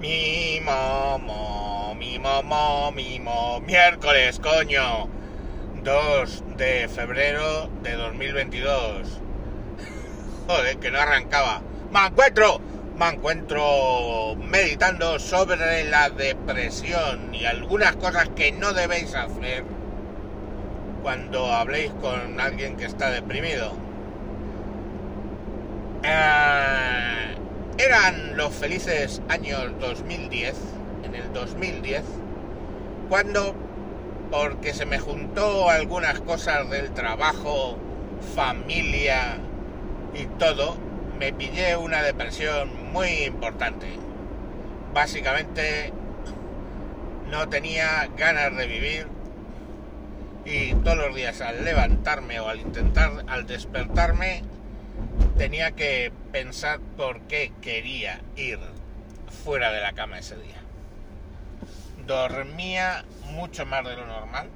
Mi momo, mi momo, mi mo. Miércoles, coño. 2 de febrero de 2022. Joder, que no arrancaba. Me encuentro, me encuentro meditando sobre la depresión y algunas cosas que no debéis hacer cuando habléis con alguien que está deprimido. Eh, eran los felices años 2010, en el 2010, cuando, porque se me juntó algunas cosas del trabajo, familia y todo, me pillé una depresión muy importante. Básicamente no tenía ganas de vivir y todos los días al levantarme o al intentar, al despertarme, tenía que pensar por qué quería ir fuera de la cama ese día. Dormía mucho más de lo normal.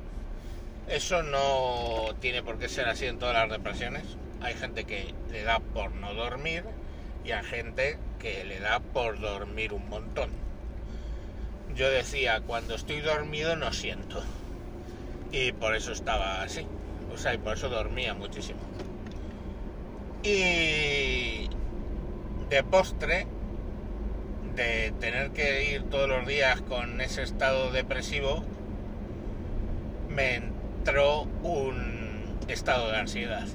Eso no tiene por qué ser así en todas las depresiones. Hay gente que le da por no dormir y hay gente que le da por dormir un montón. Yo decía, cuando estoy dormido no siento. Y por eso estaba así. O sea, y por eso dormía muchísimo. Y de postre, de tener que ir todos los días con ese estado depresivo, me entró un estado de ansiedad.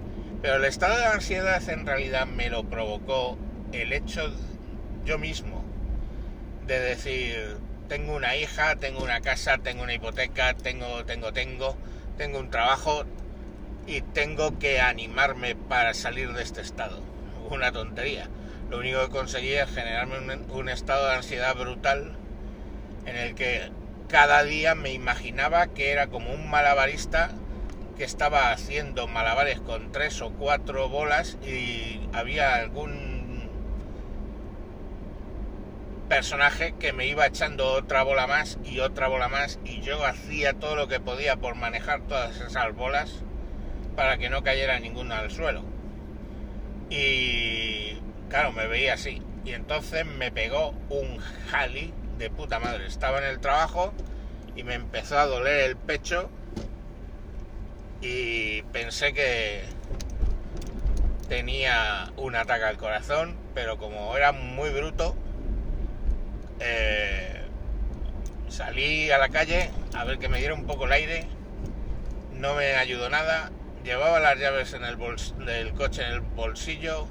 Pero el estado de ansiedad en realidad me lo provocó el hecho yo mismo de decir, tengo una hija, tengo una casa, tengo una hipoteca, tengo, tengo, tengo, tengo un trabajo y tengo que animarme para salir de este estado. Una tontería. Lo único que conseguí es generarme un, un estado de ansiedad brutal en el que cada día me imaginaba que era como un malabarista que estaba haciendo malabares con tres o cuatro bolas y había algún personaje que me iba echando otra bola más y otra bola más y yo hacía todo lo que podía por manejar todas esas bolas para que no cayera ninguna al suelo. Y claro, me veía así. Y entonces me pegó un jali de puta madre. Estaba en el trabajo y me empezó a doler el pecho y pensé que tenía un ataque al corazón, pero como era muy bruto, eh, salí a la calle a ver que me diera un poco el aire, no me ayudó nada, llevaba las llaves en el del coche en el bolsillo,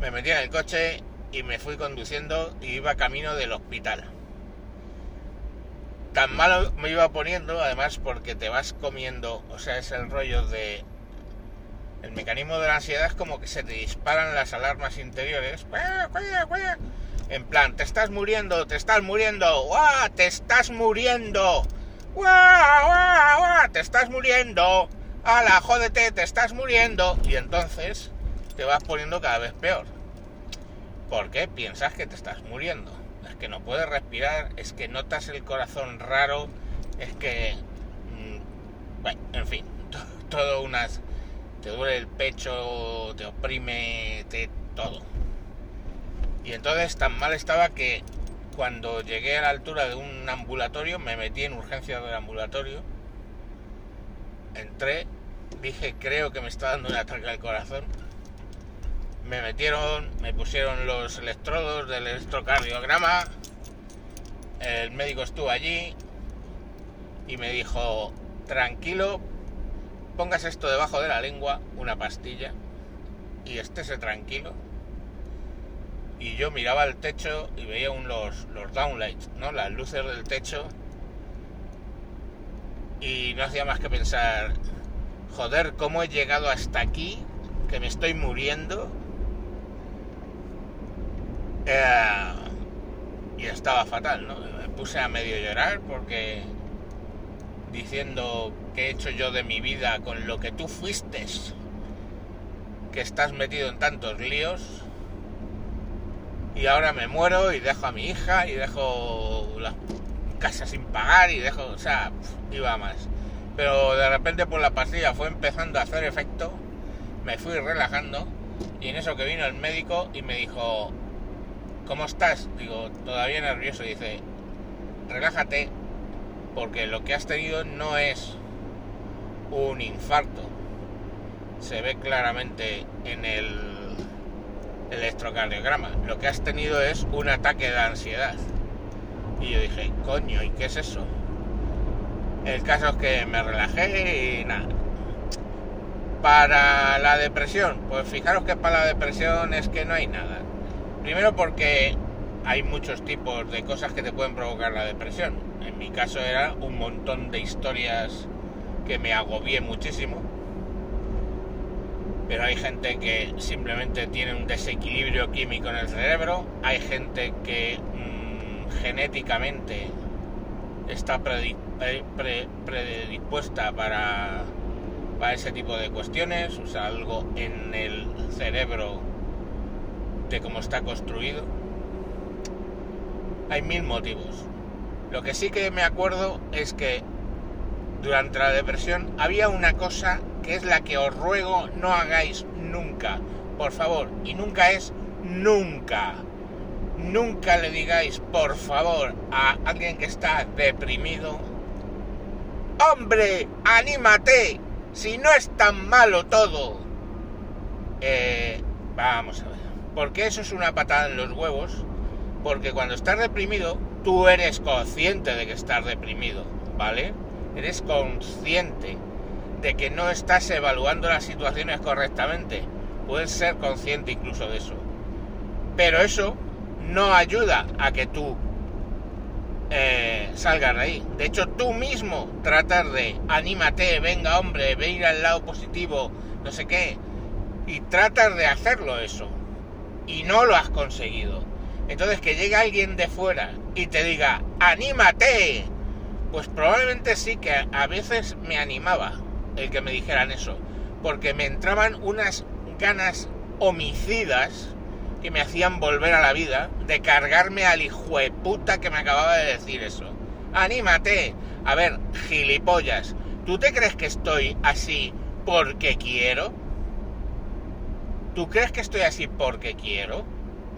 me metí en el coche y me fui conduciendo y iba camino del hospital. Tan malo me iba poniendo, además porque te vas comiendo, o sea, es el rollo de... El mecanismo de la ansiedad es como que se te disparan las alarmas interiores. En plan, te estás muriendo, te estás muriendo, ¡guau! Te estás muriendo, ¡guau! ¡guau! ¡guau! Te estás muriendo, ¡hala! Jódete, te estás muriendo. Y entonces te vas poniendo cada vez peor. ¿Por qué? Piensas que te estás muriendo. Es que no puedes respirar, es que notas el corazón raro, es que. Mmm, bueno, en fin, todo unas. Te duele el pecho, te oprime, te. todo. Y entonces tan mal estaba que cuando llegué a la altura de un ambulatorio, me metí en urgencia del ambulatorio, entré, dije creo que me está dando un ataque al corazón, me metieron, me pusieron los electrodos del electrocardiograma, el médico estuvo allí y me dijo, tranquilo, pongas esto debajo de la lengua, una pastilla, y estése tranquilo y yo miraba al techo y veía un, los, los downlights, ¿no? Las luces del techo. Y no hacía más que pensar, joder, ¿cómo he llegado hasta aquí? Que me estoy muriendo. Eh, y estaba fatal, ¿no? Me puse a medio llorar porque diciendo que he hecho yo de mi vida con lo que tú fuiste, que estás metido en tantos líos y ahora me muero y dejo a mi hija y dejo la casa sin pagar y dejo, o sea, iba más. Pero de repente por la pastilla fue empezando a hacer efecto, me fui relajando y en eso que vino el médico y me dijo, ¿cómo estás? Digo, todavía nervioso. Dice, relájate, porque lo que has tenido no es un infarto. Se ve claramente en el electrocardiograma. Lo que has tenido es un ataque de ansiedad. Y yo dije, coño, ¿y qué es eso? El caso es que me relajé y nada. Para la depresión, pues fijaros que para la depresión es que no hay nada. Primero porque hay muchos tipos de cosas que te pueden provocar la depresión. En mi caso era un montón de historias que me agobié muchísimo. Pero hay gente que simplemente tiene un desequilibrio químico en el cerebro. Hay gente que mmm, genéticamente está predispuesta para, para ese tipo de cuestiones. O sea, algo en el cerebro de cómo está construido. Hay mil motivos. Lo que sí que me acuerdo es que durante la depresión había una cosa que es la que os ruego no hagáis nunca, por favor, y nunca es nunca. Nunca le digáis, por favor, a alguien que está deprimido, hombre, anímate, si no es tan malo todo. Eh, vamos a ver, porque eso es una patada en los huevos, porque cuando estás deprimido, tú eres consciente de que estás deprimido, ¿vale? eres consciente de que no estás evaluando las situaciones correctamente. Puedes ser consciente incluso de eso. Pero eso no ayuda a que tú eh, salgas de ahí. De hecho, tú mismo tratar de anímate, venga hombre, ve ir al lado positivo, no sé qué, y tratas de hacerlo eso. Y no lo has conseguido. Entonces que llegue alguien de fuera y te diga, anímate, pues probablemente sí que a veces me animaba el que me dijeran eso, porque me entraban unas ganas homicidas que me hacían volver a la vida, de cargarme al hijo de puta que me acababa de decir eso. ¡Anímate! A ver, gilipollas, ¿tú te crees que estoy así porque quiero? ¿Tú crees que estoy así porque quiero?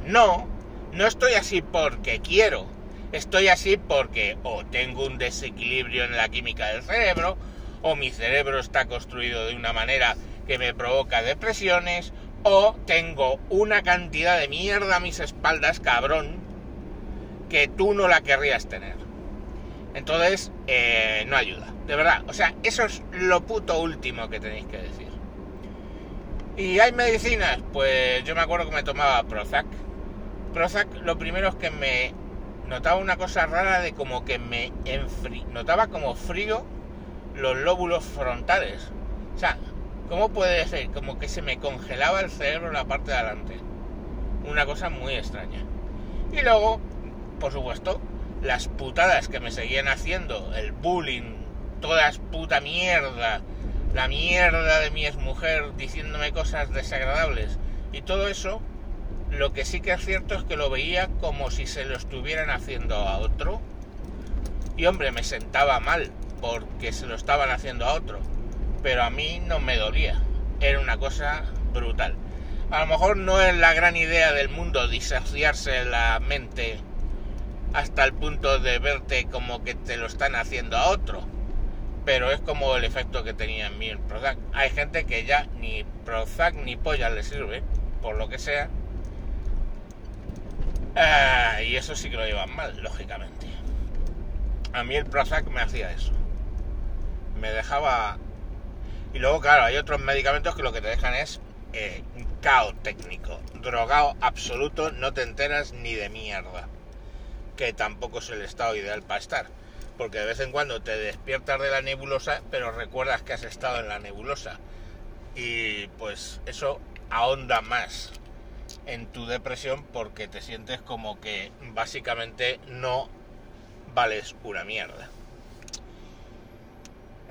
No, no estoy así porque quiero Estoy así porque o tengo un desequilibrio en la química del cerebro, o mi cerebro está construido de una manera que me provoca depresiones, o tengo una cantidad de mierda a mis espaldas, cabrón, que tú no la querrías tener. Entonces, eh, no ayuda, de verdad. O sea, eso es lo puto último que tenéis que decir. ¿Y hay medicinas? Pues yo me acuerdo que me tomaba Prozac. Prozac lo primero es que me notaba una cosa rara de como que me enfri... notaba como frío los lóbulos frontales. O sea, ¿cómo puede ser? Como que se me congelaba el cerebro en la parte de adelante. Una cosa muy extraña. Y luego, por supuesto, las putadas que me seguían haciendo, el bullying, todas puta mierda, la mierda de mi exmujer diciéndome cosas desagradables y todo eso lo que sí que es cierto es que lo veía como si se lo estuvieran haciendo a otro. Y hombre, me sentaba mal porque se lo estaban haciendo a otro. Pero a mí no me dolía. Era una cosa brutal. A lo mejor no es la gran idea del mundo disociarse la mente hasta el punto de verte como que te lo están haciendo a otro. Pero es como el efecto que tenía en mí el Prozac. Hay gente que ya ni Prozac ni polla le sirve, por lo que sea, Ah, y eso sí que lo llevan mal, lógicamente. A mí el Prozac me hacía eso. Me dejaba... Y luego, claro, hay otros medicamentos que lo que te dejan es eh, caos técnico. Drogado absoluto, no te enteras ni de mierda. Que tampoco es el estado ideal para estar. Porque de vez en cuando te despiertas de la nebulosa, pero recuerdas que has estado en la nebulosa. Y pues eso ahonda más en tu depresión porque te sientes como que básicamente no vales una mierda.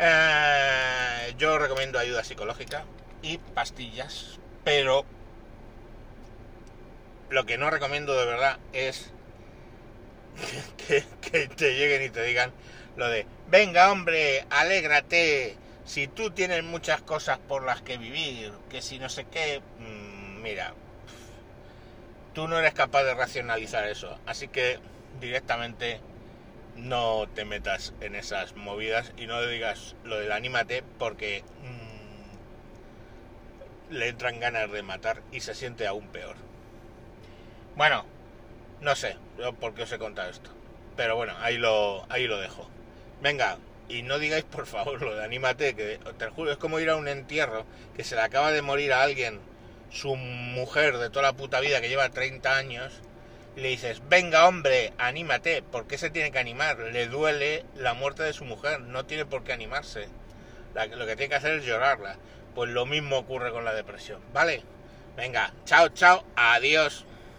Eh, yo recomiendo ayuda psicológica y pastillas, pero lo que no recomiendo de verdad es que, que, te lleguen y te digan lo de, venga hombre, alégrate, si tú tienes muchas cosas por las que vivir, que si no sé qué, mm, mira, tú no eres capaz de racionalizar eso. Así que directamente no te metas en esas movidas y no le digas lo del anímate porque mm, le entran ganas de matar y se siente aún peor. Bueno, no sé por qué os he contado esto. Pero bueno, ahí lo, ahí lo dejo. Venga, y no digáis por favor lo de anímate, que te juro, es como ir a un entierro, que se le acaba de morir a alguien, su mujer de toda la puta vida que lleva 30 años, le dices, venga hombre, anímate, ¿por qué se tiene que animar? Le duele la muerte de su mujer, no tiene por qué animarse. lo que tiene que hacer es llorarla. Pues lo mismo ocurre con la depresión, ¿vale? Venga, chao, chao, adiós.